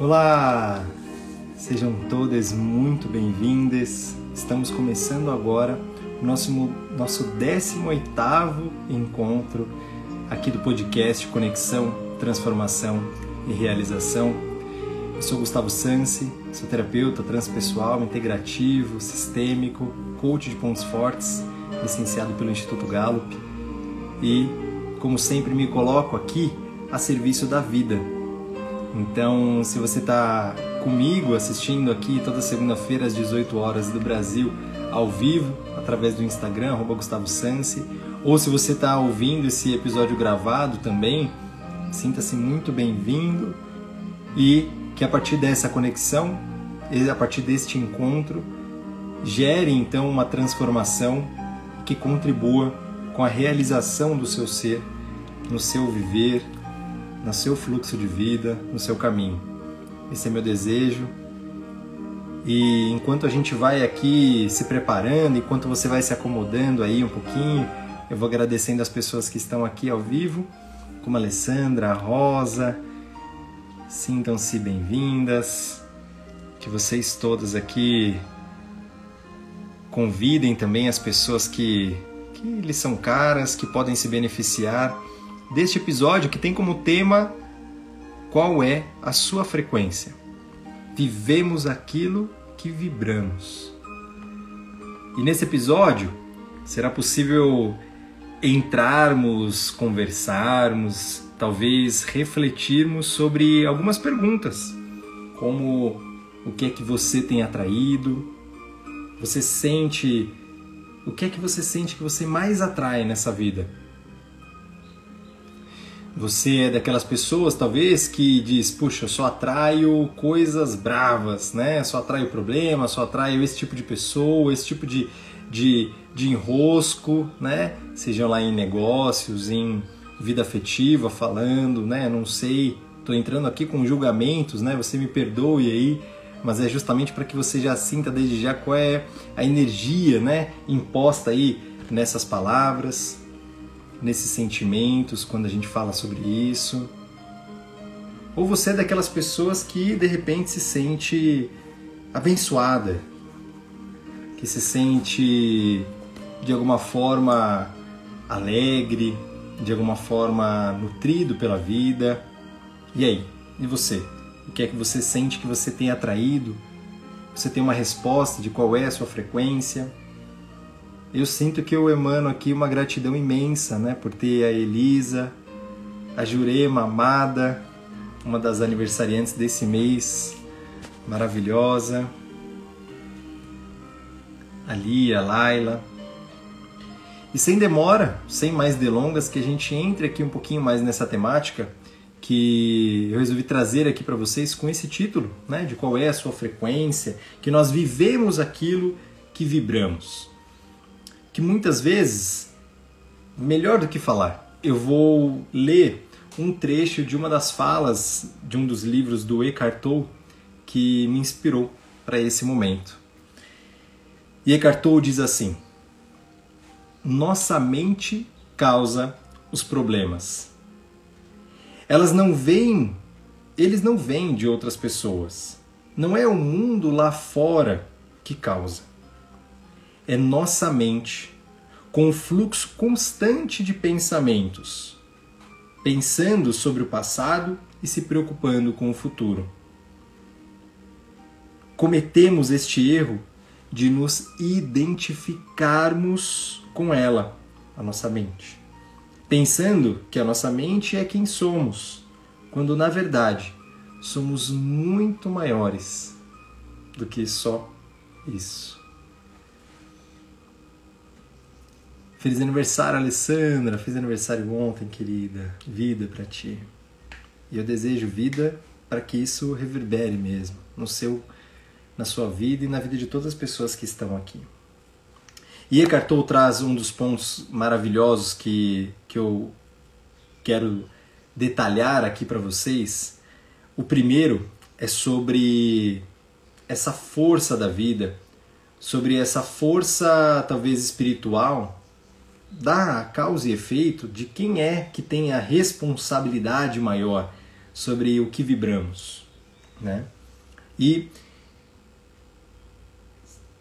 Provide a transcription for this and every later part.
Olá! Sejam todas muito bem-vindas. Estamos começando agora o nosso, nosso 18º encontro aqui do podcast Conexão, Transformação e Realização. Eu sou Gustavo Sansi, sou terapeuta transpessoal, integrativo, sistêmico, coach de pontos fortes, licenciado pelo Instituto Gallup e, como sempre, me coloco aqui a serviço da vida. Então, se você está comigo assistindo aqui toda segunda-feira às 18 horas do Brasil, ao vivo, através do Instagram, Gustavo Sansi, ou se você está ouvindo esse episódio gravado também, sinta-se muito bem-vindo e que a partir dessa conexão, a partir deste encontro, gere então uma transformação que contribua com a realização do seu ser, no seu viver, no seu fluxo de vida, no seu caminho. Esse é meu desejo. E enquanto a gente vai aqui se preparando, enquanto você vai se acomodando aí um pouquinho, eu vou agradecendo as pessoas que estão aqui ao vivo, como a Alessandra, a Rosa. Sintam-se bem-vindas. Que vocês todas aqui convidem também as pessoas que, que lhes são caras, que podem se beneficiar deste episódio que tem como tema qual é a sua frequência. Vivemos aquilo que vibramos. E nesse episódio será possível entrarmos, conversarmos, talvez refletirmos sobre algumas perguntas, como o que é que você tem atraído, você sente o que é que você sente que você mais atrai nessa vida? Você é daquelas pessoas, talvez, que diz, puxa, eu só atraio coisas bravas, né? Só atraio problemas, só atraio esse tipo de pessoa, esse tipo de, de, de enrosco, né? Sejam lá em negócios, em vida afetiva, falando, né? Não sei, tô entrando aqui com julgamentos, né? Você me perdoe aí, mas é justamente para que você já sinta desde já qual é a energia, né? Imposta aí nessas palavras, nesses sentimentos quando a gente fala sobre isso? Ou você é daquelas pessoas que de repente se sente abençoada, que se sente de alguma forma alegre, de alguma forma nutrido pela vida? E aí? E você? O que é que você sente que você tem atraído? Você tem uma resposta de qual é a sua frequência? Eu sinto que eu emano aqui uma gratidão imensa, né, por ter a Elisa, a Jurema amada, uma das aniversariantes desse mês, maravilhosa, a Lia, a Laila. E sem demora, sem mais delongas, que a gente entre aqui um pouquinho mais nessa temática que eu resolvi trazer aqui para vocês com esse título, né, de qual é a sua frequência, que nós vivemos aquilo que vibramos que muitas vezes, melhor do que falar, eu vou ler um trecho de uma das falas de um dos livros do Eckhart Tolle que me inspirou para esse momento. E Eckhart Tolle diz assim: Nossa mente causa os problemas. Elas não vêm, eles não vêm de outras pessoas. Não é o mundo lá fora que causa é nossa mente com um fluxo constante de pensamentos, pensando sobre o passado e se preocupando com o futuro. Cometemos este erro de nos identificarmos com ela, a nossa mente, pensando que a nossa mente é quem somos, quando na verdade somos muito maiores do que só isso. Feliz aniversário, Alessandra. Fiz aniversário ontem, querida. Vida para ti. E eu desejo vida para que isso reverbere mesmo no seu, na sua vida e na vida de todas as pessoas que estão aqui. E Eckhart Tolle traz um dos pontos maravilhosos que, que eu quero detalhar aqui para vocês. O primeiro é sobre essa força da vida, sobre essa força talvez espiritual da causa e efeito de quem é que tem a responsabilidade maior sobre o que vibramos. né? E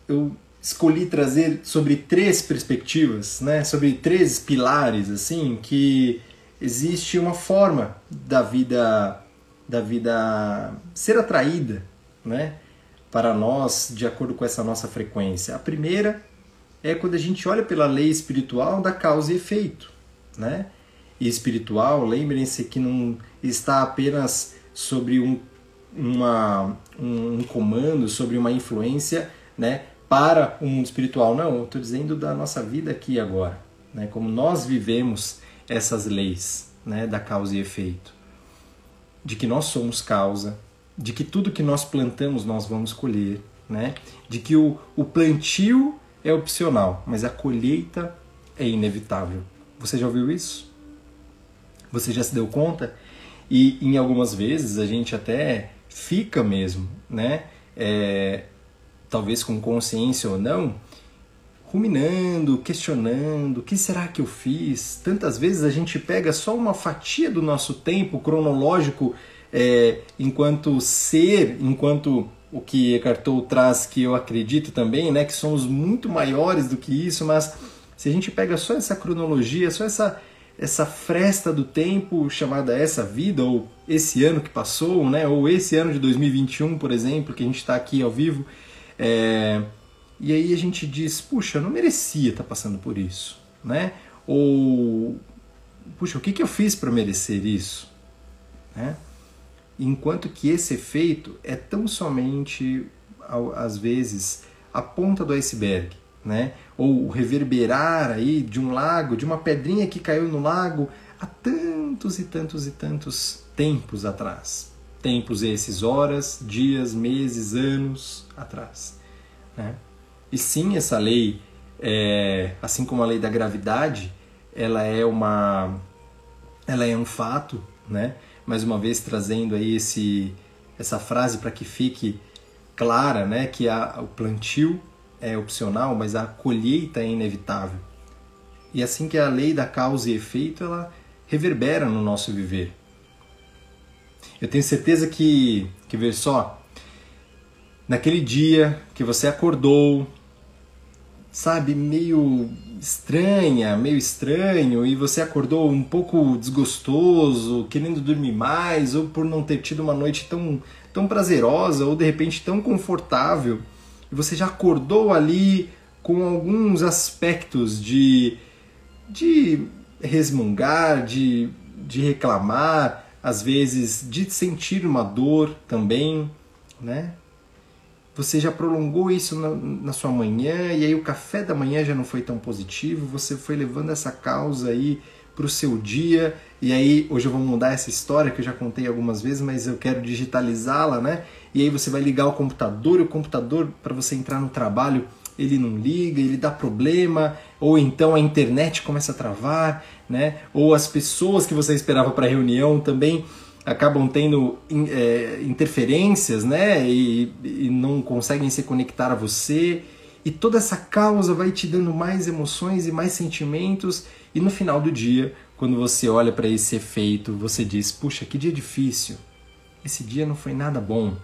eu escolhi trazer sobre três perspectivas, né? Sobre três pilares assim que existe uma forma da vida da vida ser atraída, né? Para nós de acordo com essa nossa frequência. A primeira é quando a gente olha pela lei espiritual da causa e efeito, né? E espiritual, lembrem-se que não está apenas sobre um, uma, um comando, sobre uma influência, né? Para o mundo espiritual, não. Estou dizendo da nossa vida aqui agora, né? Como nós vivemos essas leis, né? Da causa e efeito, de que nós somos causa, de que tudo que nós plantamos nós vamos colher, né? De que o, o plantio é opcional, mas a colheita é inevitável. Você já ouviu isso? Você já se deu conta? E em algumas vezes a gente até fica mesmo, né? É, talvez com consciência ou não, ruminando, questionando, o que será que eu fiz? Tantas vezes a gente pega só uma fatia do nosso tempo cronológico é, enquanto ser, enquanto o que Eckhart Tolle traz, que eu acredito também, né, que somos muito maiores do que isso, mas se a gente pega só essa cronologia, só essa essa fresta do tempo chamada essa vida ou esse ano que passou, né, ou esse ano de 2021, por exemplo, que a gente está aqui ao vivo, é... e aí a gente diz, puxa, eu não merecia estar tá passando por isso, né? Ou puxa, o que, que eu fiz para merecer isso, né? Enquanto que esse efeito é tão somente, às vezes, a ponta do iceberg, né? ou o reverberar aí de um lago, de uma pedrinha que caiu no lago há tantos e tantos e tantos tempos atrás. Tempos esses, horas, dias, meses, anos atrás. Né? E sim, essa lei, é, assim como a lei da gravidade, ela é uma, ela é um fato, né? Mais uma vez trazendo aí esse, essa frase para que fique clara, né, que a, o plantio é opcional, mas a colheita é inevitável. E assim que a lei da causa e efeito, ela reverbera no nosso viver. Eu tenho certeza que, que ver só, naquele dia que você acordou, sabe, meio estranha, meio estranho, e você acordou um pouco desgostoso, querendo dormir mais, ou por não ter tido uma noite tão, tão prazerosa, ou de repente tão confortável, e você já acordou ali com alguns aspectos de, de resmungar, de, de reclamar, às vezes de sentir uma dor também, né? Você já prolongou isso na, na, sua manhã e aí o café da manhã já não foi tão positivo, você foi levando essa causa aí para o seu dia e aí hoje eu vou mudar essa história que eu já contei algumas vezes, mas eu quero digitalizá-la, né? E aí você vai ligar o computador e o computador para você entrar no trabalho ele não liga, ele dá problema, ou então a internet começa a travar, né? Ou as pessoas que você esperava para reunião também acabam tendo é, interferências, né? E, e não conseguem se conectar a você. E toda essa causa vai te dando mais emoções e mais sentimentos. E no final do dia, quando você olha para esse efeito, você diz: Puxa, que dia difícil. Esse dia não foi nada bom.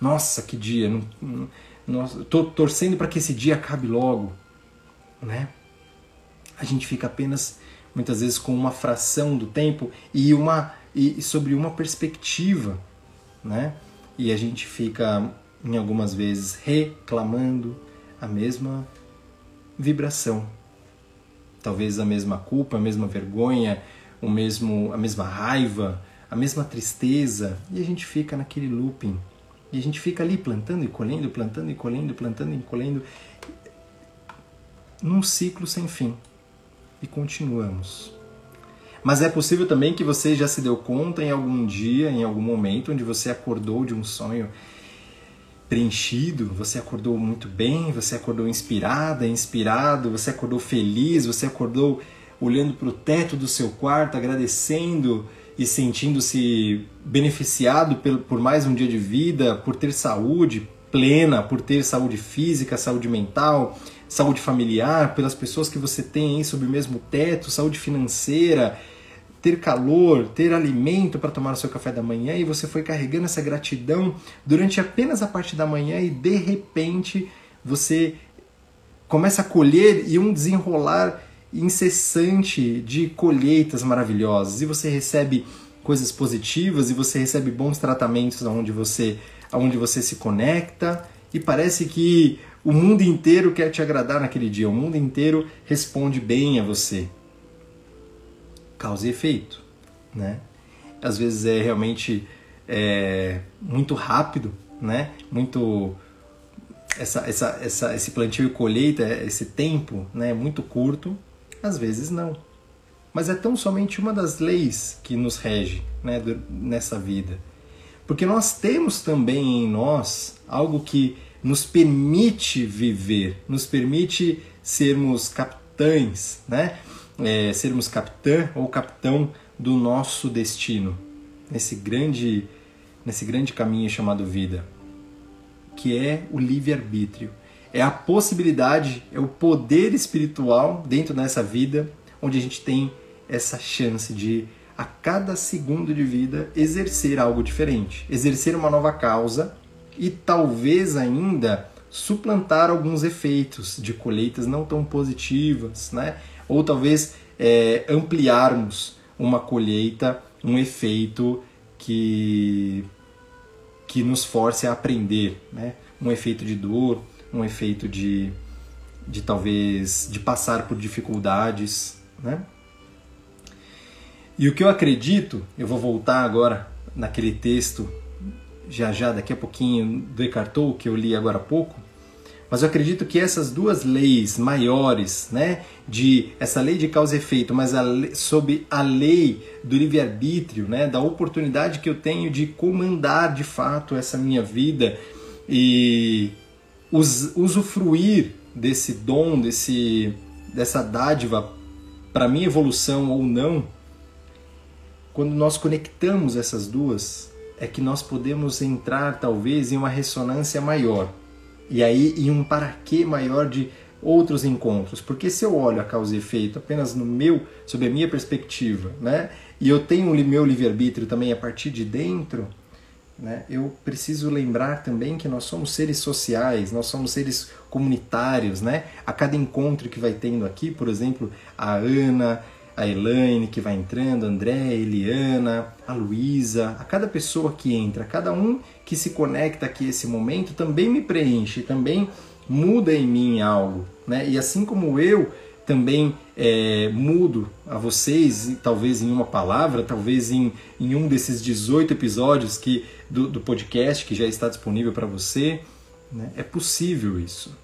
Nossa, que dia. Não, não, nossa, tô torcendo para que esse dia acabe logo, né? A gente fica apenas muitas vezes com uma fração do tempo e uma e sobre uma perspectiva, né? E a gente fica em algumas vezes reclamando a mesma vibração. Talvez a mesma culpa, a mesma vergonha, o mesmo a mesma raiva, a mesma tristeza, e a gente fica naquele looping. E a gente fica ali plantando e colhendo, plantando e colhendo, plantando e colhendo num ciclo sem fim. E continuamos. Mas é possível também que você já se deu conta em algum dia, em algum momento, onde você acordou de um sonho preenchido, você acordou muito bem, você acordou inspirada, inspirado, você acordou feliz, você acordou olhando para o teto do seu quarto, agradecendo e sentindo-se beneficiado por mais um dia de vida, por ter saúde plena, por ter saúde física, saúde mental, saúde familiar, pelas pessoas que você tem aí sob o mesmo teto, saúde financeira, ter calor, ter alimento para tomar o seu café da manhã e você foi carregando essa gratidão durante apenas a parte da manhã e de repente você começa a colher e um desenrolar incessante de colheitas maravilhosas e você recebe coisas positivas e você recebe bons tratamentos aonde você aonde você se conecta e parece que o mundo inteiro quer te agradar naquele dia, o mundo inteiro responde bem a você. Causa e efeito, né? Às vezes é realmente é, muito rápido, né? Muito essa, essa, essa, esse plantio e colheita, esse tempo, né? É muito curto. Às vezes não. Mas é tão somente uma das leis que nos rege, né? Nessa vida, porque nós temos também em nós algo que nos permite viver, nos permite sermos capitães, né? É, sermos capitã ou capitão do nosso destino, nesse grande, nesse grande caminho chamado vida, que é o livre-arbítrio. É a possibilidade, é o poder espiritual dentro dessa vida, onde a gente tem essa chance de, a cada segundo de vida, exercer algo diferente, exercer uma nova causa e talvez ainda suplantar alguns efeitos de colheitas não tão positivas, né? Ou talvez é, ampliarmos uma colheita, um efeito que que nos force a aprender, né? Um efeito de dor, um efeito de, de talvez de passar por dificuldades, né? E o que eu acredito, eu vou voltar agora naquele texto já já, daqui a pouquinho, do Eckhart Tolle, que eu li agora há pouco, mas eu acredito que essas duas leis maiores, né, de essa lei de causa e efeito, mas a sob a lei do livre-arbítrio, né, da oportunidade que eu tenho de comandar de fato essa minha vida e us, usufruir desse dom, desse, dessa dádiva para minha evolução ou não, quando nós conectamos essas duas, é que nós podemos entrar talvez em uma ressonância maior e aí em um para quê maior de outros encontros. Porque se eu olho a causa e efeito apenas no meu, sob a minha perspectiva, né, e eu tenho o meu livre-arbítrio também a partir de dentro, né, eu preciso lembrar também que nós somos seres sociais, nós somos seres comunitários, né? A cada encontro que vai tendo aqui, por exemplo, a Ana, a Elaine que vai entrando, André, Eliana, a Luísa, a cada pessoa que entra, cada um que se conecta aqui esse momento também me preenche, também muda em mim algo, né? E assim como eu também é, mudo a vocês, talvez em uma palavra, talvez em, em um desses 18 episódios que, do, do podcast que já está disponível para você, né? é possível isso.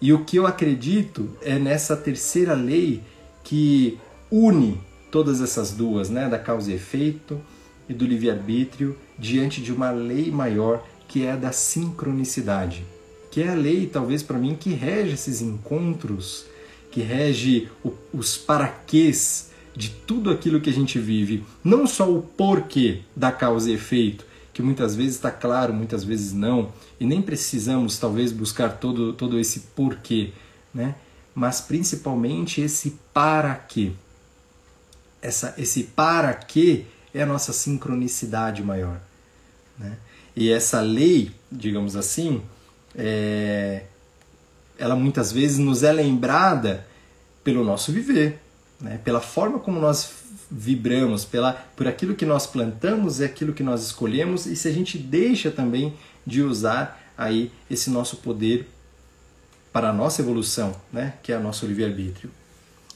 E o que eu acredito é nessa terceira lei que une todas essas duas, né, da causa e efeito e do livre-arbítrio, diante de uma lei maior que é a da sincronicidade, que é a lei, talvez para mim, que rege esses encontros, que rege o, os paraquês de tudo aquilo que a gente vive, não só o porquê da causa e efeito, que muitas vezes está claro, muitas vezes não, e nem precisamos talvez buscar todo, todo esse porquê, né? mas principalmente esse para quê essa, esse para quê é a nossa sincronicidade maior. Né? E essa lei, digamos assim, é, ela muitas vezes nos é lembrada pelo nosso viver, né? pela forma como nós vibramos, pela, por aquilo que nós plantamos e aquilo que nós escolhemos, e se a gente deixa também de usar aí esse nosso poder para a nossa evolução, né? que é o nosso livre-arbítrio.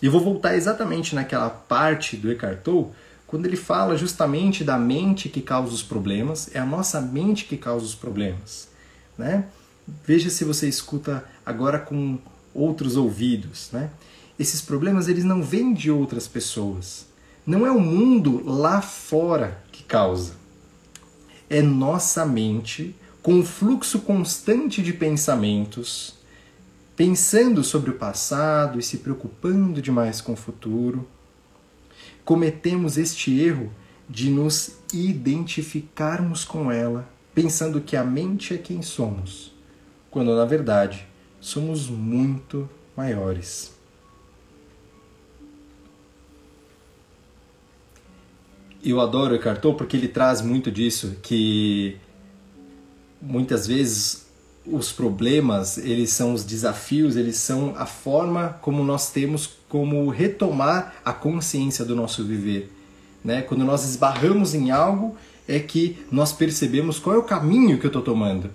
E vou voltar exatamente naquela parte do Eckhart Tolle, quando ele fala justamente da mente que causa os problemas, é a nossa mente que causa os problemas, né? Veja se você escuta agora com outros ouvidos, né? Esses problemas eles não vêm de outras pessoas. Não é o mundo lá fora que causa. É nossa mente com um fluxo constante de pensamentos, pensando sobre o passado e se preocupando demais com o futuro, cometemos este erro de nos identificarmos com ela, pensando que a mente é quem somos, quando na verdade somos muito maiores. eu adoro o Tolle porque ele traz muito disso, que muitas vezes os problemas, eles são os desafios, eles são a forma como nós temos como retomar a consciência do nosso viver. Né? Quando nós esbarramos em algo, é que nós percebemos qual é o caminho que eu estou tomando.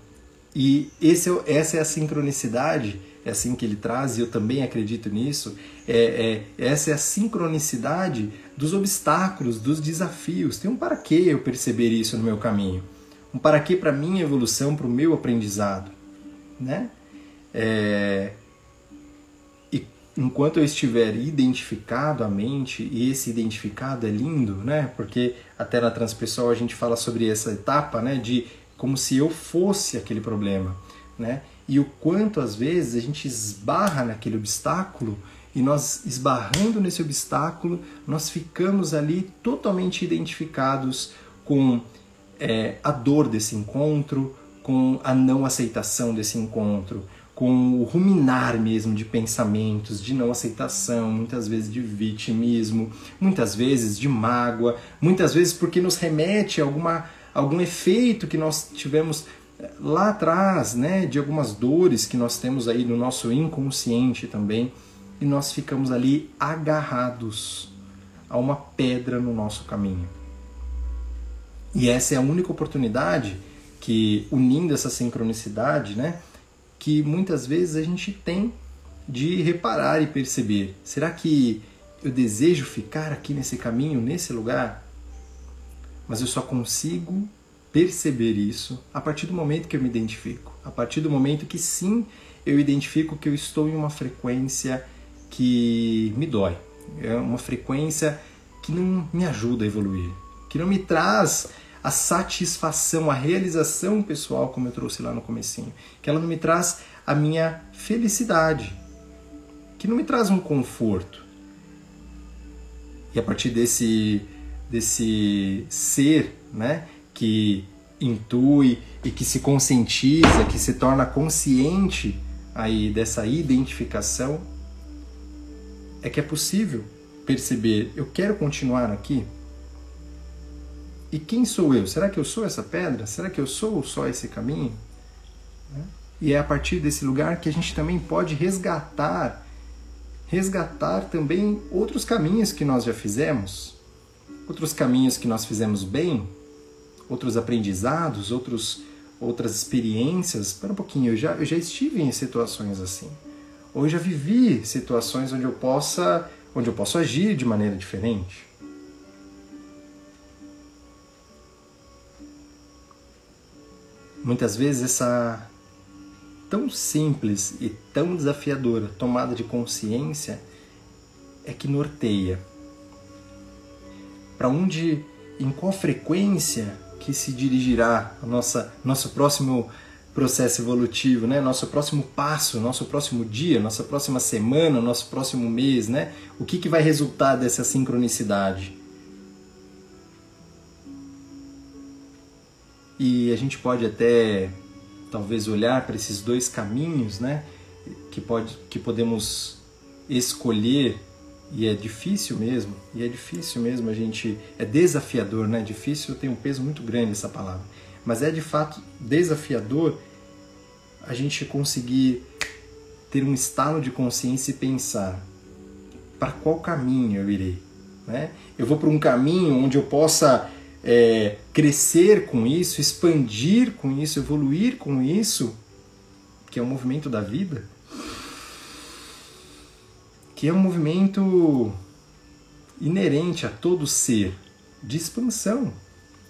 E esse, é essa é a sincronicidade, é assim que ele traz, e eu também acredito nisso. É, é, essa é a sincronicidade dos obstáculos, dos desafios. Tem um para que eu perceber isso no meu caminho. Um para que para minha evolução, para o meu aprendizado. Né? É, e enquanto eu estiver identificado à mente, e esse identificado é lindo, né? porque até na transpessoal a gente fala sobre essa etapa né? de como se eu fosse aquele problema, né? E o quanto às vezes a gente esbarra naquele obstáculo e nós esbarrando nesse obstáculo, nós ficamos ali totalmente identificados com é, a dor desse encontro, com a não aceitação desse encontro, com o ruminar mesmo de pensamentos de não aceitação, muitas vezes de vitimismo, muitas vezes de mágoa, muitas vezes porque nos remete a alguma algum efeito que nós tivemos eh, lá atrás, né, de algumas dores que nós temos aí no nosso inconsciente também, e nós ficamos ali agarrados a uma pedra no nosso caminho. E essa é a única oportunidade que, unindo essa sincronicidade, né, que muitas vezes a gente tem de reparar e perceber: será que eu desejo ficar aqui nesse caminho, nesse lugar? mas eu só consigo perceber isso a partir do momento que eu me identifico. A partir do momento que sim, eu identifico que eu estou em uma frequência que me dói. É uma frequência que não me ajuda a evoluir, que não me traz a satisfação, a realização pessoal, como eu trouxe lá no comecinho, que ela não me traz a minha felicidade, que não me traz um conforto. E a partir desse desse ser, né, que intui e que se conscientiza, que se torna consciente aí dessa identificação, é que é possível perceber, eu quero continuar aqui? E quem sou eu? Será que eu sou essa pedra? Será que eu sou só esse caminho? Né? E é a partir desse lugar que a gente também pode resgatar, resgatar também outros caminhos que nós já fizemos, outros caminhos que nós fizemos bem, outros aprendizados, outros, outras experiências. Espera um pouquinho, eu já, eu já estive em situações assim. Ou eu já vivi situações onde eu possa, onde eu posso agir de maneira diferente. Muitas vezes essa tão simples e tão desafiadora tomada de consciência é que norteia para onde, em qual frequência que se dirigirá o nossa, nosso próximo processo evolutivo, né? Nosso próximo passo, nosso próximo dia, nossa próxima semana, nosso próximo mês, né? O que, que vai resultar dessa sincronicidade? E a gente pode até talvez olhar para esses dois caminhos, né? Que, pode, que podemos escolher e é difícil mesmo, e é difícil mesmo a gente. É desafiador, né? Difícil tem um peso muito grande essa palavra. Mas é de fato desafiador a gente conseguir ter um estado de consciência e pensar para qual caminho eu irei. Né? Eu vou para um caminho onde eu possa é, crescer com isso, expandir com isso, evoluir com isso, que é o movimento da vida que é um movimento inerente a todo ser de expansão,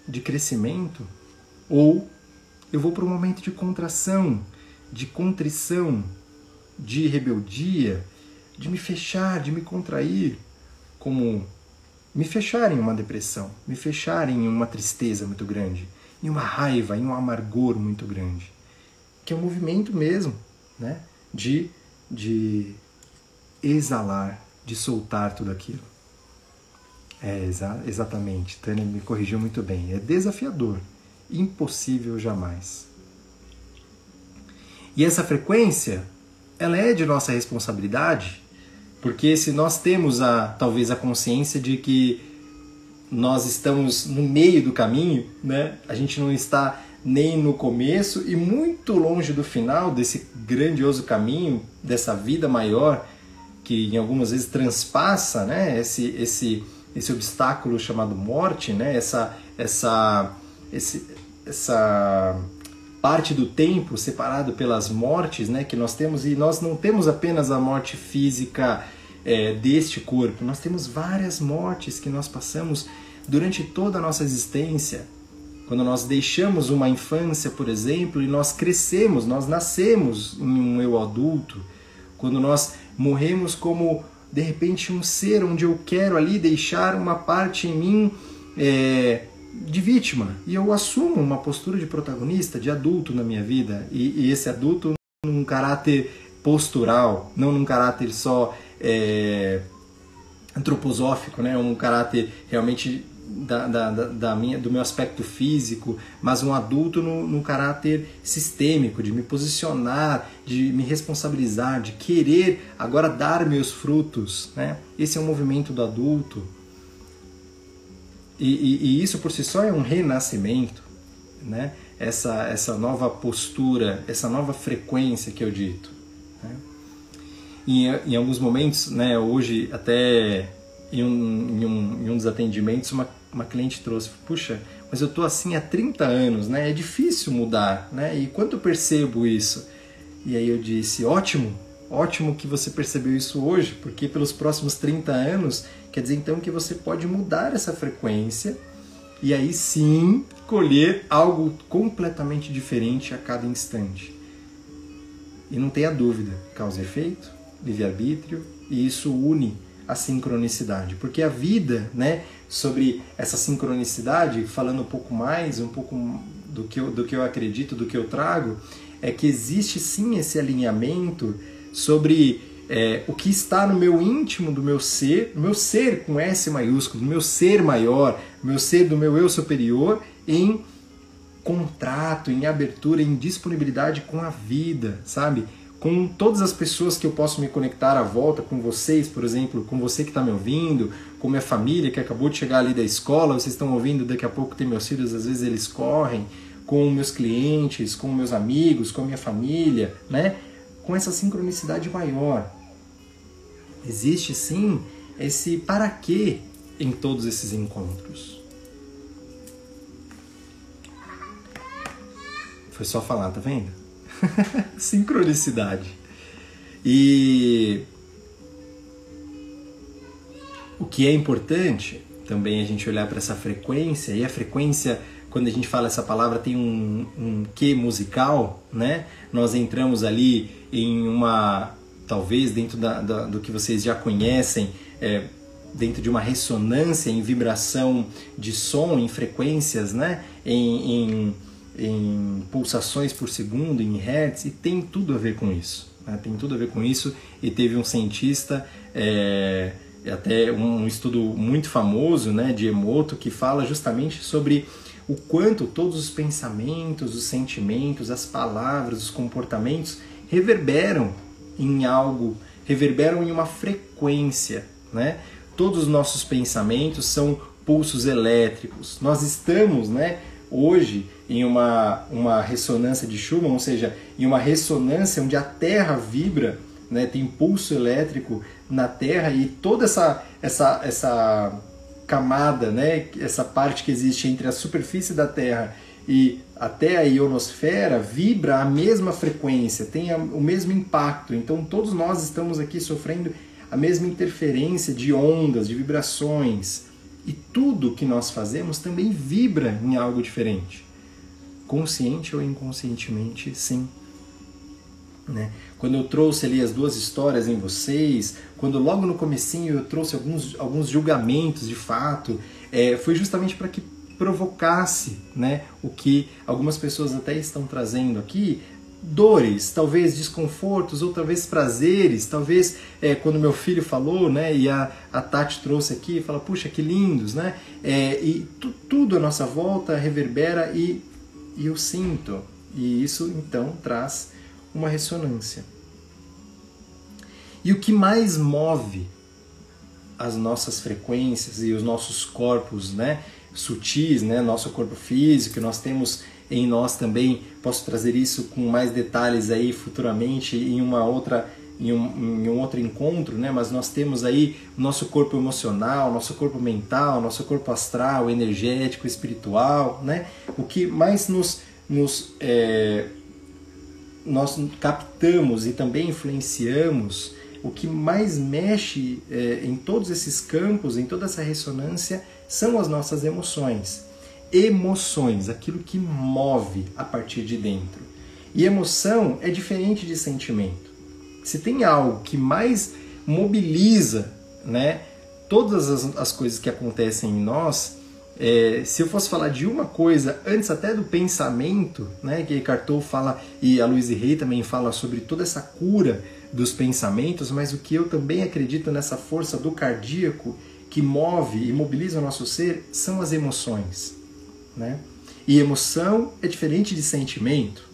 de crescimento, ou eu vou para um momento de contração, de contrição, de rebeldia, de me fechar, de me contrair, como me fechar em uma depressão, me fechar em uma tristeza muito grande, em uma raiva, em um amargor muito grande, que é um movimento mesmo, né, de de exalar, de soltar tudo aquilo. É, exa exatamente. Tânia me corrigiu muito bem. É desafiador, impossível jamais. E essa frequência, ela é de nossa responsabilidade, porque se nós temos a talvez a consciência de que nós estamos no meio do caminho, né? A gente não está nem no começo e muito longe do final desse grandioso caminho, dessa vida maior que em algumas vezes transpassa, né? Esse esse esse obstáculo chamado morte, né? Essa essa esse, essa parte do tempo separado pelas mortes, né? Que nós temos e nós não temos apenas a morte física é, deste corpo. Nós temos várias mortes que nós passamos durante toda a nossa existência. Quando nós deixamos uma infância, por exemplo, e nós crescemos, nós nascemos em um eu adulto, quando nós morremos como de repente um ser onde eu quero ali deixar uma parte em mim é, de vítima e eu assumo uma postura de protagonista, de adulto na minha vida e, e esse adulto num caráter postural, não num caráter só é, antroposófico, né? um caráter realmente da, da, da, minha, do meu aspecto físico, mas um adulto no, no caráter sistêmico, de me posicionar, de me responsabilizar, de querer agora dar meus frutos. Né? Esse é um movimento do adulto. E, e, e isso por si só é um renascimento. Né? Essa, essa nova postura, essa nova frequência que eu dito. Né? Em, em alguns momentos, né, hoje até em um, em um, em um dos atendimentos, uma, uma cliente trouxe, puxa, mas eu tô assim há 30 anos, né? É difícil mudar, né? E quanto eu percebo isso? E aí eu disse, ótimo, ótimo que você percebeu isso hoje, porque pelos próximos 30 anos, quer dizer então que você pode mudar essa frequência e aí sim colher algo completamente diferente a cada instante. E não tenha dúvida, causa e efeito, livre-arbítrio, e isso une a sincronicidade, porque a vida, né, sobre essa sincronicidade, falando um pouco mais, um pouco do que eu, do que eu acredito, do que eu trago, é que existe sim esse alinhamento sobre é, o que está no meu íntimo do meu ser, do meu ser com S maiúsculo, do meu ser maior, meu ser do meu eu superior, em contrato, em abertura, em disponibilidade com a vida, sabe? com todas as pessoas que eu posso me conectar à volta, com vocês, por exemplo, com você que está me ouvindo, com minha família que acabou de chegar ali da escola, vocês estão ouvindo, daqui a pouco tem meus filhos, às vezes eles correm, com meus clientes, com meus amigos, com minha família, né? Com essa sincronicidade maior. Existe sim esse para quê em todos esses encontros. Foi só falar, tá vendo? Sincronicidade. E o que é importante também a gente olhar para essa frequência, e a frequência, quando a gente fala essa palavra, tem um, um quê musical, né? Nós entramos ali em uma, talvez dentro da, da, do que vocês já conhecem, é, dentro de uma ressonância em vibração de som, em frequências, né? em, em em pulsações por segundo, em hertz, e tem tudo a ver com isso. Né? Tem tudo a ver com isso. E teve um cientista, é, até um estudo muito famoso né, de Emoto, que fala justamente sobre o quanto todos os pensamentos, os sentimentos, as palavras, os comportamentos reverberam em algo, reverberam em uma frequência. Né? Todos os nossos pensamentos são pulsos elétricos. Nós estamos, né, hoje em uma, uma ressonância de Schumann, ou seja, em uma ressonância onde a Terra vibra, né, tem pulso elétrico na Terra e toda essa, essa, essa camada, né, essa parte que existe entre a superfície da Terra e até a ionosfera vibra a mesma frequência, tem o mesmo impacto. Então todos nós estamos aqui sofrendo a mesma interferência de ondas, de vibrações. E tudo que nós fazemos também vibra em algo diferente. Consciente ou inconscientemente, sim. Né? Quando eu trouxe ali as duas histórias em vocês, quando logo no comecinho eu trouxe alguns, alguns julgamentos de fato, é, foi justamente para que provocasse né, o que algumas pessoas até estão trazendo aqui, dores, talvez desconfortos, ou talvez prazeres, talvez é, quando meu filho falou, né, e a, a Tati trouxe aqui, fala, puxa, que lindos, né, é, e tu, tudo à nossa volta reverbera e, e eu sinto, e isso então traz uma ressonância. E o que mais move as nossas frequências e os nossos corpos, né, sutis, né, nosso corpo físico, nós temos em nós também, posso trazer isso com mais detalhes aí futuramente em uma outra em um, em um, outro encontro, né? Mas nós temos aí o nosso corpo emocional, nosso corpo mental, nosso corpo astral, energético, espiritual, né? O que mais nos, nos é, nós captamos e também influenciamos, o que mais mexe é, em todos esses campos, em toda essa ressonância, são as nossas emoções. Emoções, aquilo que move a partir de dentro. E emoção é diferente de sentimento se tem algo que mais mobiliza né, todas as, as coisas que acontecem em nós, é, se eu fosse falar de uma coisa, antes até do pensamento, né, que Eckhart Tolle fala, e a Louise Hay também fala sobre toda essa cura dos pensamentos, mas o que eu também acredito nessa força do cardíaco que move e mobiliza o nosso ser são as emoções. Né? E emoção é diferente de sentimento.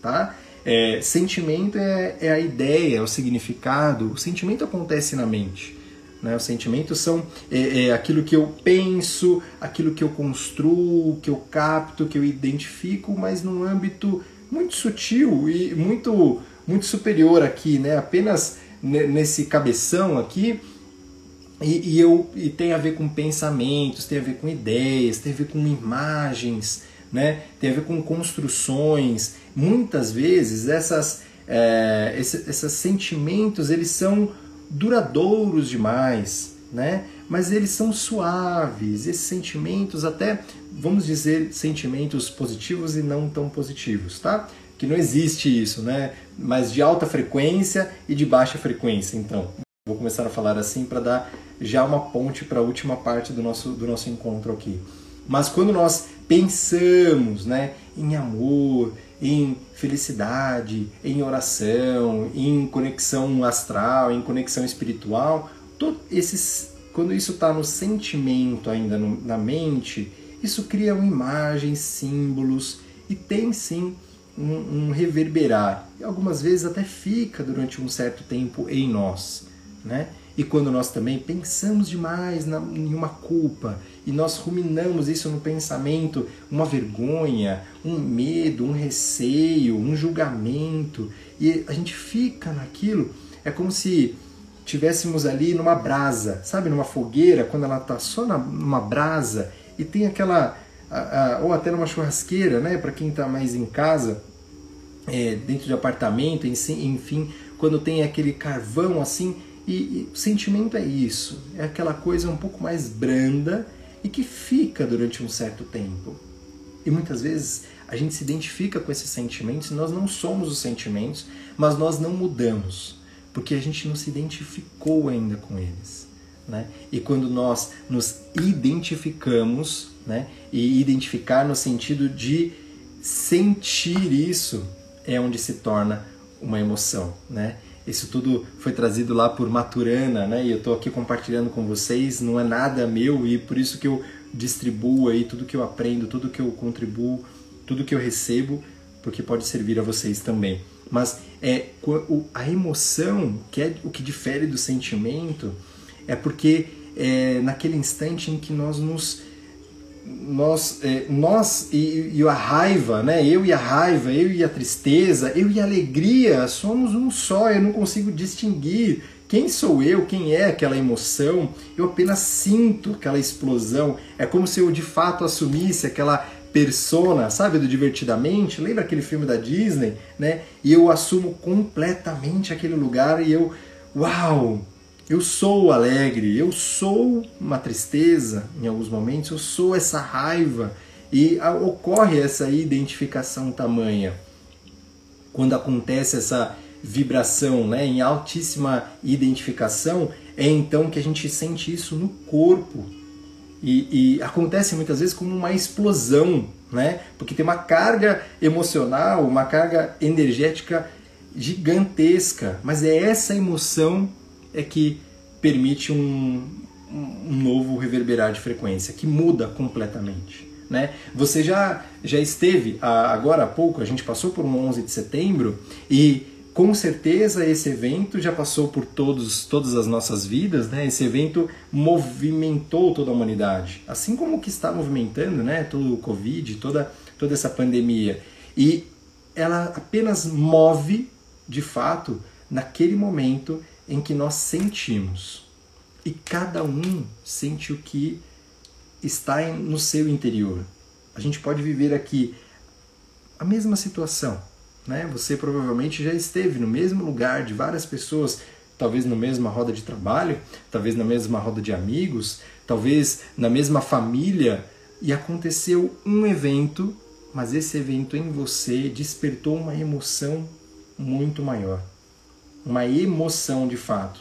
Tá? É, sentimento é, é, a ideia, é o significado. O sentimento acontece na mente. Né? Os sentimentos são é, é, aquilo que eu penso, aquilo que eu construo, que eu capto, que eu identifico, mas num âmbito muito sutil e muito, muito superior aqui, né? apenas nesse cabeção aqui. E, e, eu, e tem a ver com pensamentos, tem a ver com ideias, tem a ver com imagens, né? tem a ver com construções. Muitas vezes essas, é, esses, sentimentos eles são duradouros demais, né? mas eles são suaves. Esses sentimentos, até vamos dizer sentimentos positivos e não tão positivos, tá? Que não existe isso, né? Mas de alta frequência e de baixa frequência. Então, vou começar a falar assim para dar já uma ponte para a última parte do nosso, do nosso encontro aqui. Mas quando nós pensamos né, em amor, em felicidade, em oração, em conexão astral, em conexão espiritual, esses, quando isso está no sentimento ainda no, na mente, isso cria imagem, símbolos e tem sim um, um reverberar. E algumas vezes até fica durante um certo tempo em nós, né? E quando nós também pensamos demais na, em uma culpa e nós ruminamos isso no pensamento, uma vergonha, um medo, um receio, um julgamento, e a gente fica naquilo, é como se tivéssemos ali numa brasa, sabe, numa fogueira, quando ela está só na, numa brasa e tem aquela, a, a, ou até numa churrasqueira, né, para quem está mais em casa, é, dentro de apartamento, enfim, quando tem aquele carvão assim, e, e o sentimento é isso, é aquela coisa um pouco mais branda e que fica durante um certo tempo. E muitas vezes a gente se identifica com esses sentimentos e nós não somos os sentimentos, mas nós não mudamos, porque a gente não se identificou ainda com eles. Né? E quando nós nos identificamos, né? e identificar no sentido de sentir isso, é onde se torna uma emoção. Né? Isso tudo foi trazido lá por Maturana, né? E eu estou aqui compartilhando com vocês. Não é nada meu e por isso que eu distribuo aí tudo que eu aprendo, tudo que eu contribuo, tudo que eu recebo, porque pode servir a vocês também. Mas é a emoção, que é o que difere do sentimento, é porque é naquele instante em que nós nos nós, é, nós e, e, a raiva, né? Eu e a raiva, eu e a tristeza, eu e a alegria somos um só. Eu não consigo distinguir quem sou eu, quem é aquela emoção. Eu apenas sinto aquela explosão. É como se eu de fato assumisse aquela persona, sabe, do divertidamente. Lembra aquele filme da Disney, né? E eu assumo completamente aquele lugar e eu, uau, eu sou alegre, eu sou uma tristeza em alguns momentos, eu sou essa raiva e ocorre essa identificação tamanha. Quando acontece essa vibração né, em altíssima identificação, é então que a gente sente isso no corpo. E, e acontece muitas vezes como uma explosão, né? porque tem uma carga emocional, uma carga energética gigantesca, mas é essa emoção é que permite um, um novo reverberar de frequência, que muda completamente. Né? Você já, já esteve, agora há pouco, a gente passou por um 11 de setembro e com certeza esse evento já passou por todos, todas as nossas vidas, né? Esse evento movimentou toda a humanidade, assim como o que está movimentando, né? Todo o Covid, toda, toda essa pandemia. E ela apenas move, de fato, naquele momento em que nós sentimos. E cada um sente o que está no seu interior. A gente pode viver aqui a mesma situação, né? Você provavelmente já esteve no mesmo lugar de várias pessoas, talvez na mesma roda de trabalho, talvez na mesma roda de amigos, talvez na mesma família, e aconteceu um evento, mas esse evento em você despertou uma emoção muito maior. Uma emoção de fato.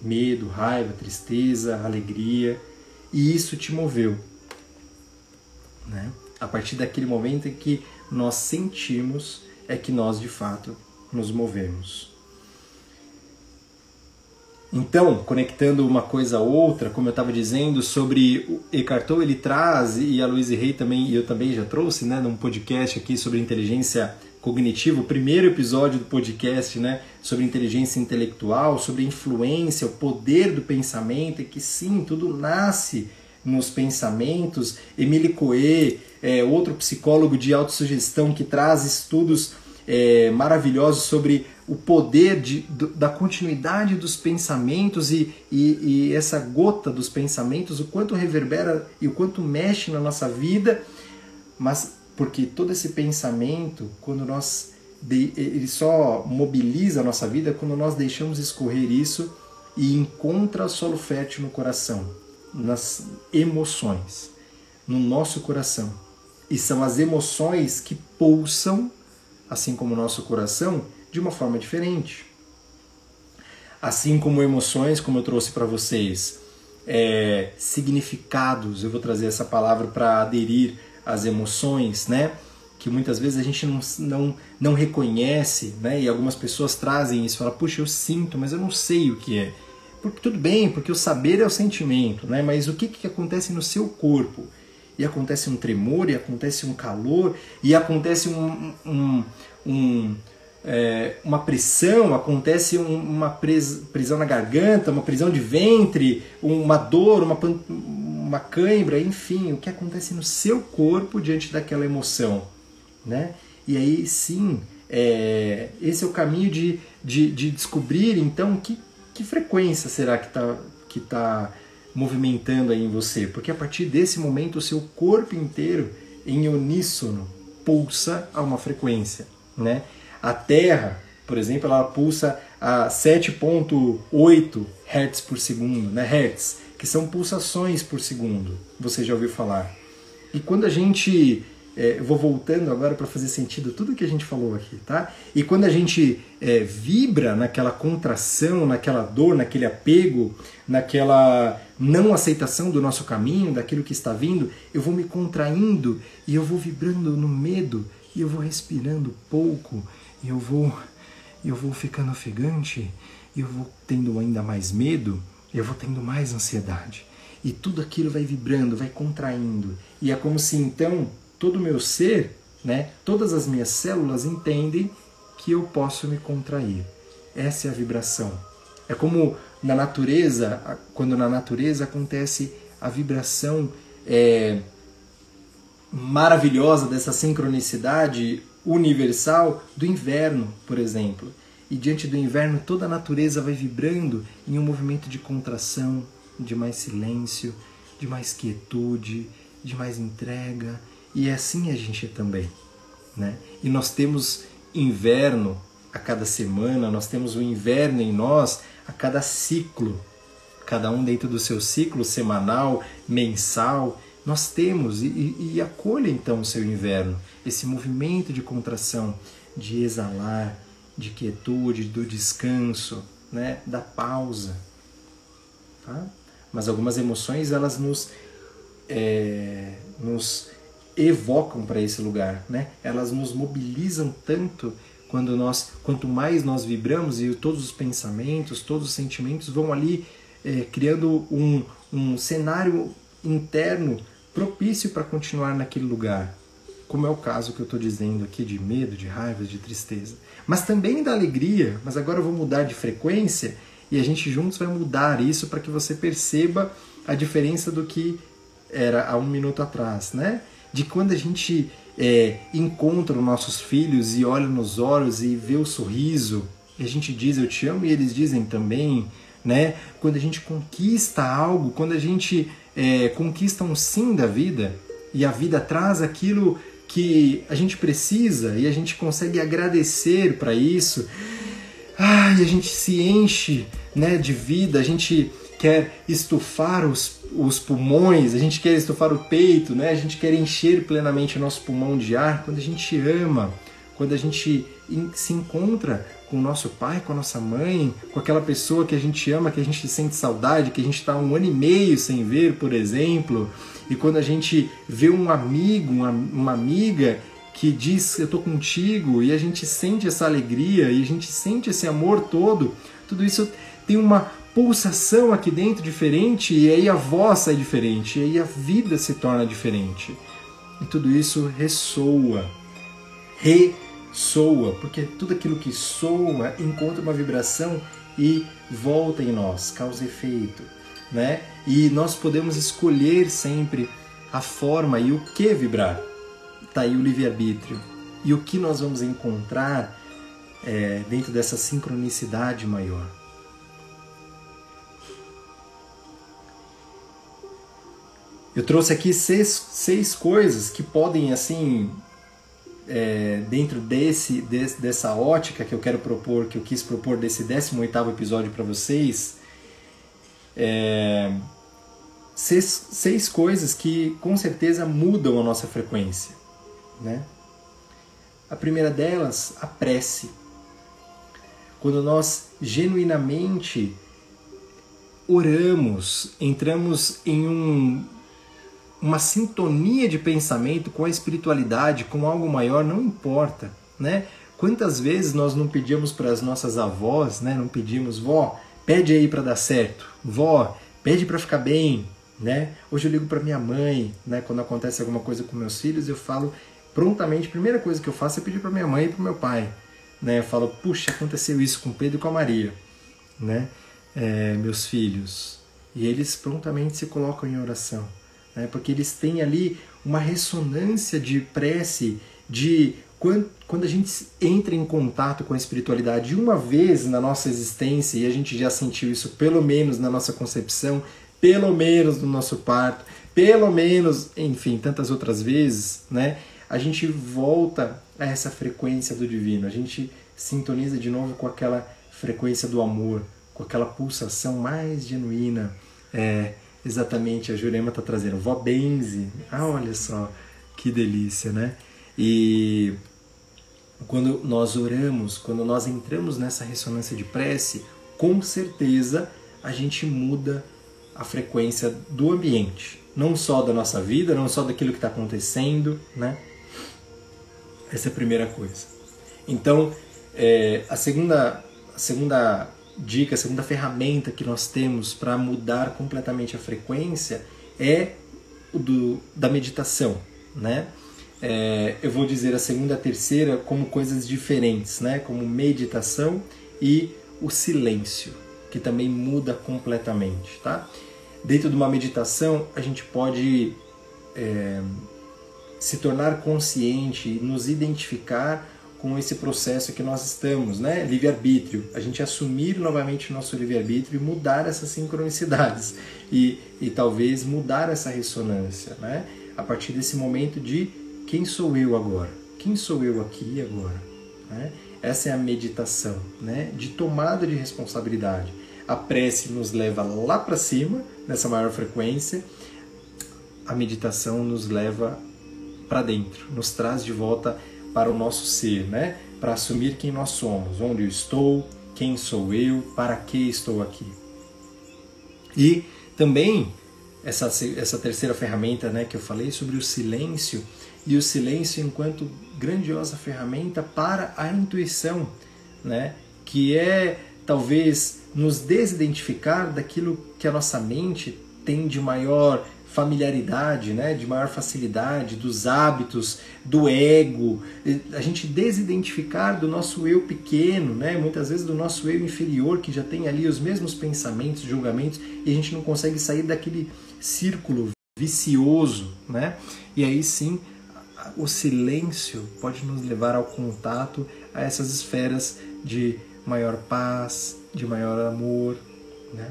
Medo, raiva, tristeza, alegria, e isso te moveu. Né? A partir daquele momento em que nós sentimos é que nós de fato nos movemos. Então, conectando uma coisa a outra, como eu estava dizendo sobre Eckhart Tolle, ele traz, e a Louise Rey também, e eu também já trouxe, né, num podcast aqui sobre inteligência cognitiva, o primeiro episódio do podcast, né, sobre inteligência intelectual, sobre influência, o poder do pensamento, e que sim, tudo nasce nos pensamentos. Emile Coe, é, outro psicólogo de autossugestão que traz estudos é, maravilhosos sobre o poder de, da continuidade dos pensamentos e, e, e, essa gota dos pensamentos, o quanto reverbera e o quanto mexe na nossa vida, mas porque todo esse pensamento, quando nós ele só mobiliza a nossa vida quando nós deixamos escorrer isso e encontra solo fértil no coração nas emoções, no nosso coração. E são as emoções que pulsam, assim como o nosso coração, de uma forma diferente. Assim como emoções, como eu trouxe para vocês, é, significados, eu vou trazer essa palavra para aderir às emoções, né? Que muitas vezes a gente não, não, não reconhece, né? E algumas pessoas trazem isso, falam, puxa, eu sinto, mas eu não sei o que é. Porque tudo bem, porque o saber é o sentimento, né? Mas o que, que acontece no seu corpo? E acontece um tremor, e acontece um calor, e acontece um, um, um é, uma pressão, acontece uma prisão na garganta, uma prisão de ventre, uma dor, uma, uma cãibra, enfim, o que acontece no seu corpo diante daquela emoção, né? E aí sim, é, esse é o caminho de, de, de descobrir então que que frequência será que está que tá movimentando aí em você? Porque a partir desse momento o seu corpo inteiro em uníssono pulsa a uma frequência, né? A Terra, por exemplo, ela pulsa a 7.8 Hz por segundo, né? Hertz, que são pulsações por segundo. Você já ouviu falar? E quando a gente é, vou voltando agora para fazer sentido tudo que a gente falou aqui, tá? E quando a gente é, vibra naquela contração, naquela dor, naquele apego, naquela não aceitação do nosso caminho, daquilo que está vindo, eu vou me contraindo e eu vou vibrando no medo e eu vou respirando pouco, e eu vou eu vou ficando ofegante, eu vou tendo ainda mais medo, eu vou tendo mais ansiedade. E tudo aquilo vai vibrando, vai contraindo. E é como se então todo o meu ser, né, todas as minhas células entendem que eu posso me contrair. Essa é a vibração. É como na natureza, quando na natureza acontece a vibração é, maravilhosa dessa sincronicidade universal do inverno, por exemplo. E diante do inverno, toda a natureza vai vibrando em um movimento de contração, de mais silêncio, de mais quietude, de mais entrega, e é assim a gente também. Né? E nós temos inverno a cada semana, nós temos o inverno em nós a cada ciclo, cada um dentro do seu ciclo semanal, mensal. Nós temos, e, e, e acolha então o seu inverno, esse movimento de contração, de exalar, de quietude, do descanso, né? da pausa. Tá? Mas algumas emoções elas nos, é, nos evocam para esse lugar, né? Elas nos mobilizam tanto quando nós, quanto mais nós vibramos e todos os pensamentos, todos os sentimentos vão ali é, criando um, um cenário interno propício para continuar naquele lugar. Como é o caso que eu estou dizendo aqui de medo, de raiva, de tristeza. Mas também da alegria, mas agora eu vou mudar de frequência e a gente juntos vai mudar isso para que você perceba a diferença do que era há um minuto atrás, né? De quando a gente é, encontra os nossos filhos e olha nos olhos e vê o sorriso, e a gente diz eu te amo e eles dizem também, né? Quando a gente conquista algo, quando a gente é, conquista um sim da vida e a vida traz aquilo que a gente precisa e a gente consegue agradecer para isso, ai, a gente se enche né, de vida, a gente quer estufar os, os pulmões, a gente quer estufar o peito, né? a gente quer encher plenamente o nosso pulmão de ar quando a gente ama, quando a gente se encontra com o nosso pai, com a nossa mãe, com aquela pessoa que a gente ama, que a gente sente saudade, que a gente está um ano e meio sem ver, por exemplo, e quando a gente vê um amigo, uma, uma amiga que diz eu estou contigo e a gente sente essa alegria e a gente sente esse amor todo, tudo isso tem uma pulsação aqui dentro diferente e aí a voz é diferente, e aí a vida se torna diferente. E tudo isso ressoa, ressoa, porque tudo aquilo que soa encontra uma vibração e volta em nós, causa efeito, né? E nós podemos escolher sempre a forma e o que vibrar. Tá aí o livre-arbítrio. E o que nós vamos encontrar é, dentro dessa sincronicidade maior. Eu trouxe aqui seis, seis coisas que podem, assim, é, dentro desse, desse, dessa ótica que eu quero propor, que eu quis propor desse 18 episódio para vocês, é, seis, seis coisas que com certeza mudam a nossa frequência. Né? A primeira delas, a prece. Quando nós genuinamente oramos, entramos em um uma sintonia de pensamento com a espiritualidade, com algo maior, não importa, né? Quantas vezes nós não pedíamos para as nossas avós, né? Não pedimos, vó, pede aí para dar certo, vó, pede para ficar bem, né? Hoje eu ligo para minha mãe, né? Quando acontece alguma coisa com meus filhos, eu falo prontamente, a primeira coisa que eu faço é pedir para minha mãe e para meu pai, né? Eu falo, puxa, aconteceu isso com Pedro e com a Maria, né? É, meus filhos. E eles prontamente se colocam em oração né? porque eles têm ali uma ressonância de prece, de quando, quando a gente entra em contato com a espiritualidade uma vez na nossa existência, e a gente já sentiu isso pelo menos na nossa concepção, pelo menos no nosso parto, pelo menos, enfim, tantas outras vezes, né? A gente volta a essa frequência do divino, a gente sintoniza de novo com aquela frequência do amor, com aquela pulsação mais genuína, é, Exatamente, a Jurema está trazendo. Vó Benze. Ah, olha só, que delícia, né? E quando nós oramos, quando nós entramos nessa ressonância de prece, com certeza a gente muda a frequência do ambiente. Não só da nossa vida, não só daquilo que está acontecendo, né? Essa é a primeira coisa. Então, é, a segunda, a segunda dica, a segunda ferramenta que nós temos para mudar completamente a frequência é do, da meditação, né? É, eu vou dizer a segunda e a terceira como coisas diferentes, né? Como meditação e o silêncio, que também muda completamente, tá? Dentro de uma meditação, a gente pode é, se tornar consciente, nos identificar com esse processo que nós estamos, né? Livre-arbítrio. A gente assumir novamente o nosso livre-arbítrio e mudar essas sincronicidades e, e talvez mudar essa ressonância, né? A partir desse momento de quem sou eu agora? Quem sou eu aqui agora? Né? Essa é a meditação, né? De tomada de responsabilidade. A prece nos leva lá para cima, nessa maior frequência. A meditação nos leva para dentro, nos traz de volta para o nosso ser, né? Para assumir quem nós somos, onde eu estou, quem sou eu, para que estou aqui. E também essa, essa terceira ferramenta né, que eu falei sobre o silêncio, e o silêncio enquanto grandiosa ferramenta para a intuição, né, que é talvez nos desidentificar daquilo que a nossa mente tem de maior familiaridade, né, de maior facilidade, dos hábitos, do ego, a gente desidentificar do nosso eu pequeno, né, muitas vezes do nosso eu inferior que já tem ali os mesmos pensamentos, julgamentos e a gente não consegue sair daquele círculo vicioso, né? E aí sim, o silêncio pode nos levar ao contato a essas esferas de maior paz, de maior amor, né?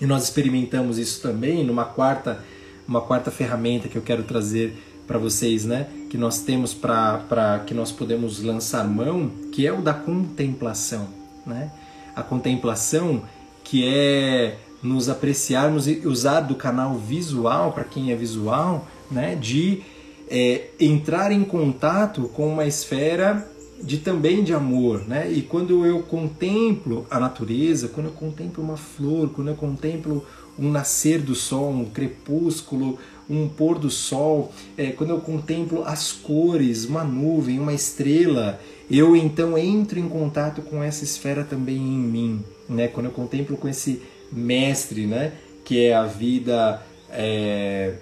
E nós experimentamos isso também numa quarta, uma quarta ferramenta que eu quero trazer para vocês, né? Que nós temos para que nós podemos lançar mão, que é o da contemplação, né? A contemplação que é nos apreciarmos e usar do canal visual para quem é visual, né? De é, entrar em contato com uma esfera de também de amor, né? E quando eu contemplo a natureza, quando eu contemplo uma flor, quando eu contemplo um nascer do sol, um crepúsculo, um pôr do sol, é, quando eu contemplo as cores, uma nuvem, uma estrela, eu então entro em contato com essa esfera também em mim, né? Quando eu contemplo com esse mestre, né? Que é a vida é,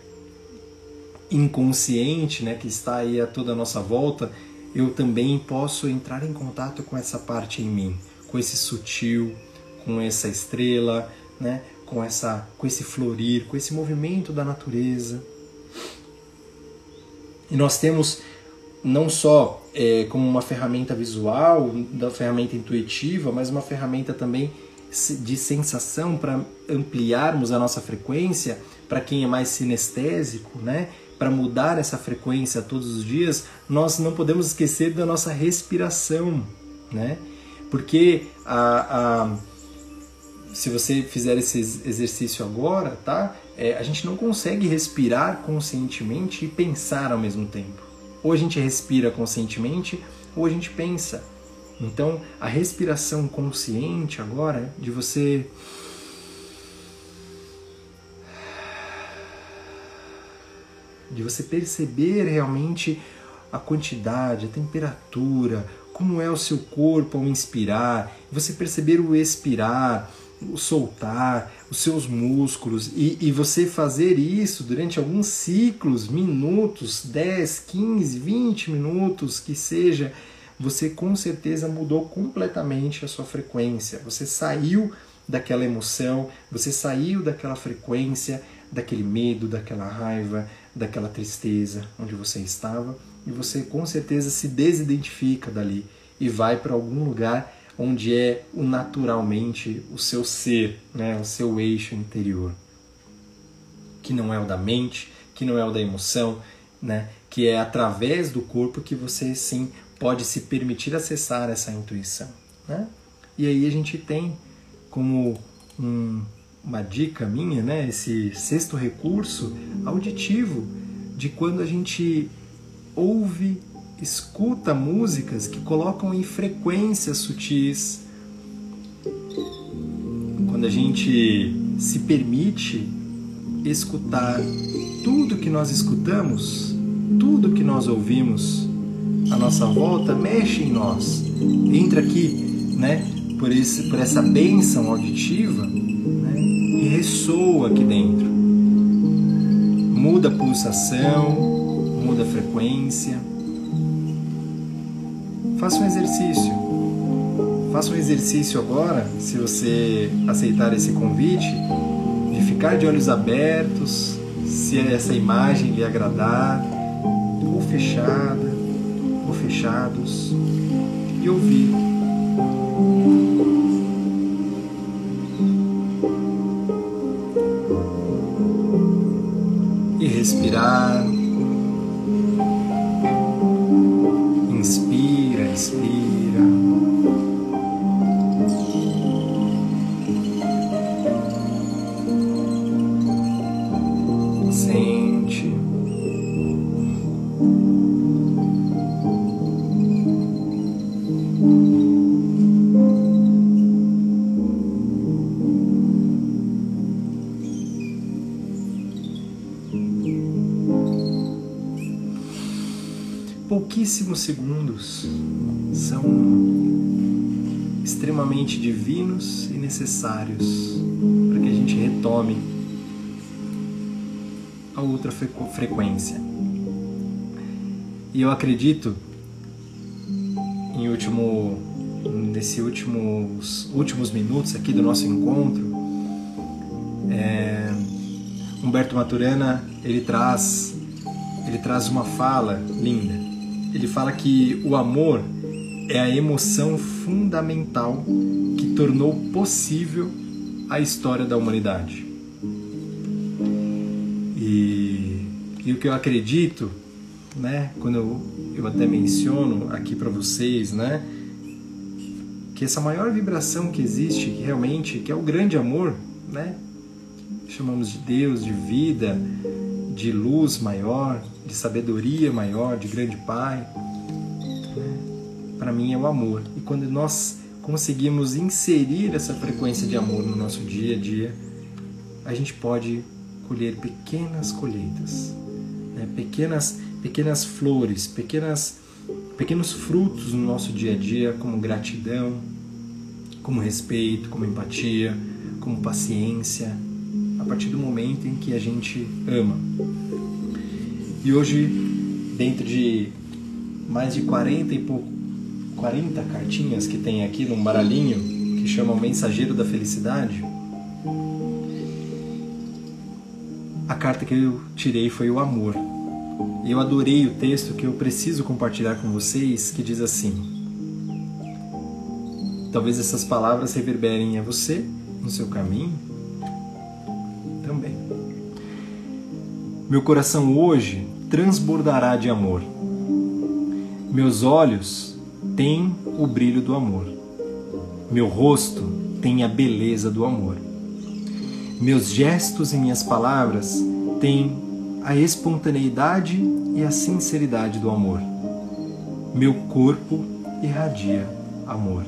inconsciente, né? Que está aí a toda a nossa volta eu também posso entrar em contato com essa parte em mim, com esse sutil, com essa estrela, né? com, essa, com esse florir, com esse movimento da natureza. E nós temos não só é, como uma ferramenta visual, da ferramenta intuitiva, mas uma ferramenta também de sensação para ampliarmos a nossa frequência para quem é mais sinestésico, né? Para mudar essa frequência todos os dias, nós não podemos esquecer da nossa respiração, né? Porque a, a se você fizer esse exercício agora, tá? É, a gente não consegue respirar conscientemente e pensar ao mesmo tempo. Ou a gente respira conscientemente, ou a gente pensa. Então, a respiração consciente agora, de você de você perceber realmente a quantidade, a temperatura, como é o seu corpo ao inspirar, você perceber o expirar, o soltar, os seus músculos e, e você fazer isso durante alguns ciclos, minutos, 10, 15, 20 minutos, que seja, você com certeza mudou completamente a sua frequência. Você saiu daquela emoção, você saiu daquela frequência, daquele medo, daquela raiva, daquela tristeza onde você estava e você com certeza se desidentifica dali e vai para algum lugar onde é o naturalmente o seu ser, né, o seu eixo interior, que não é o da mente, que não é o da emoção, né, que é através do corpo que você sim pode se permitir acessar essa intuição, né? E aí a gente tem como um uma dica minha, né, esse sexto recurso auditivo de quando a gente ouve, escuta músicas que colocam em frequências sutis. Quando a gente se permite escutar tudo que nós escutamos, tudo que nós ouvimos à nossa volta mexe em nós. Entra aqui, né, por, esse, por essa bênção auditiva ressoa aqui dentro. Muda a pulsação, muda a frequência. Faça um exercício. Faça um exercício agora, se você aceitar esse convite, de ficar de olhos abertos, se essa imagem lhe agradar, ou fechada, ou fechados, e ouvir. Respirar. Divinos e necessários para que a gente retome a outra frequência. E eu acredito, em último, nesse últimos, últimos minutos aqui do nosso encontro, é, Humberto Maturana ele traz, ele traz uma fala linda. Ele fala que o amor é a emoção fundamental que tornou possível a história da humanidade. E, e o que eu acredito, né, quando eu, eu até menciono aqui para vocês, né, que essa maior vibração que existe realmente, que é o grande amor, né, chamamos de Deus, de vida, de luz maior, de sabedoria maior, de grande Pai, para mim é o amor. E quando nós conseguimos inserir essa frequência de amor no nosso dia a dia, a gente pode colher pequenas colheitas, né? pequenas, pequenas flores, pequenas, pequenos frutos no nosso dia a dia, como gratidão, como respeito, como empatia, como paciência, a partir do momento em que a gente ama. E hoje, dentro de mais de 40 e pouco 40 cartinhas que tem aqui num baralhinho que chama o Mensageiro da Felicidade. A carta que eu tirei foi o amor. Eu adorei o texto que eu preciso compartilhar com vocês, que diz assim: Talvez essas palavras reverberem a você no seu caminho também. Meu coração hoje transbordará de amor. Meus olhos tem o brilho do amor. Meu rosto tem a beleza do amor. Meus gestos e minhas palavras têm a espontaneidade e a sinceridade do amor. Meu corpo irradia amor.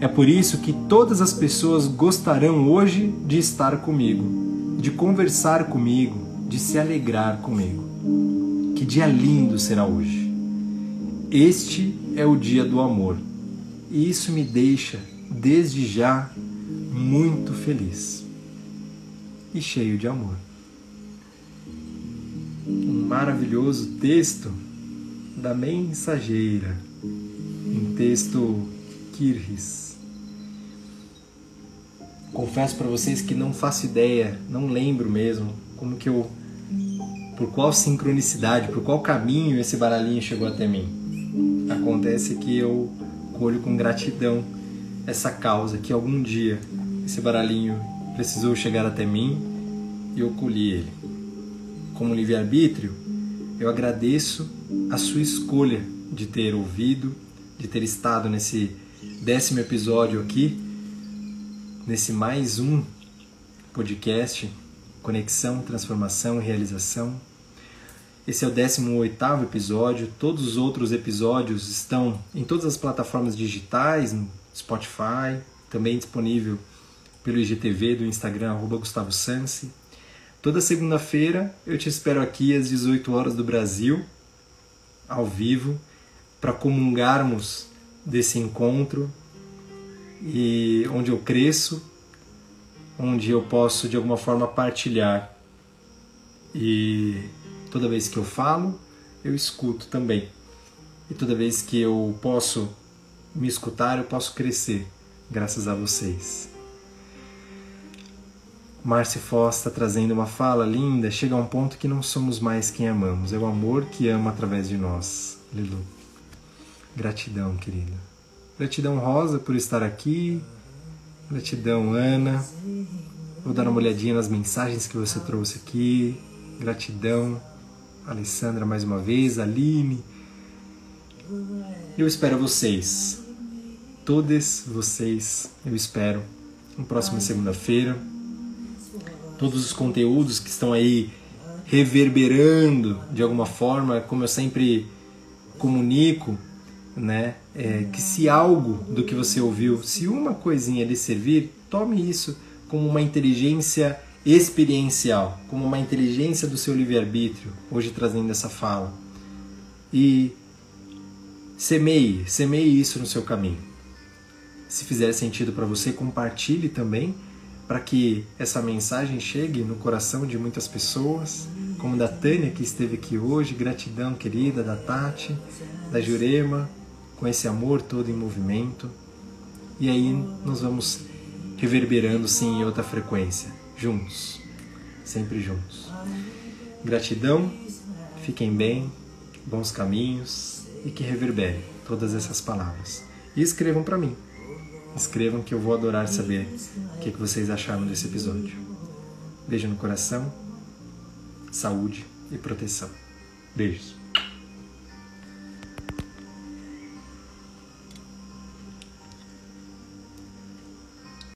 É por isso que todas as pessoas gostarão hoje de estar comigo, de conversar comigo, de se alegrar comigo. Que dia lindo será hoje! Este é o dia do amor e isso me deixa, desde já, muito feliz e cheio de amor. Um maravilhoso texto da mensageira, um texto Kirris. Confesso para vocês que não faço ideia, não lembro mesmo como que eu, por qual sincronicidade, por qual caminho esse baralhinho chegou até mim Acontece que eu colho com gratidão essa causa que algum dia esse baralhinho precisou chegar até mim e eu colhi ele. Como livre-arbítrio, eu agradeço a sua escolha de ter ouvido, de ter estado nesse décimo episódio aqui, nesse mais um podcast Conexão, Transformação e Realização esse é o 18º episódio. Todos os outros episódios estão em todas as plataformas digitais, no Spotify, também disponível pelo IGTV do Instagram, arroba Gustavo Sansi. Toda segunda-feira eu te espero aqui às 18 horas do Brasil, ao vivo, para comungarmos desse encontro e onde eu cresço, onde eu posso de alguma forma partilhar e Toda vez que eu falo, eu escuto também. E toda vez que eu posso me escutar, eu posso crescer, graças a vocês. Marci Foz está trazendo uma fala linda. Chega a um ponto que não somos mais quem amamos, é o amor que ama através de nós. Lilu. Gratidão, querida. Gratidão, Rosa, por estar aqui. Gratidão, Ana. Vou dar uma olhadinha nas mensagens que você trouxe aqui. Gratidão. Alessandra mais uma vez, Aline. Eu espero vocês, todas vocês, eu espero, na próxima segunda-feira. Todos os conteúdos que estão aí reverberando de alguma forma, como eu sempre comunico, né? É, que se algo do que você ouviu, se uma coisinha lhe servir, tome isso como uma inteligência experiencial, como uma inteligência do seu livre-arbítrio, hoje trazendo essa fala. E semeie, semeie isso no seu caminho. Se fizer sentido para você, compartilhe também para que essa mensagem chegue no coração de muitas pessoas, como da Tânia que esteve aqui hoje, gratidão querida da Tati, da Jurema, com esse amor todo em movimento. E aí nós vamos reverberando sim em outra frequência, juntos, sempre juntos. Gratidão, fiquem bem, bons caminhos e que reverberem todas essas palavras. E escrevam para mim. Escrevam que eu vou adorar saber o que, vocês acharam desse episódio. Beijo no coração, saúde e proteção. Beijos.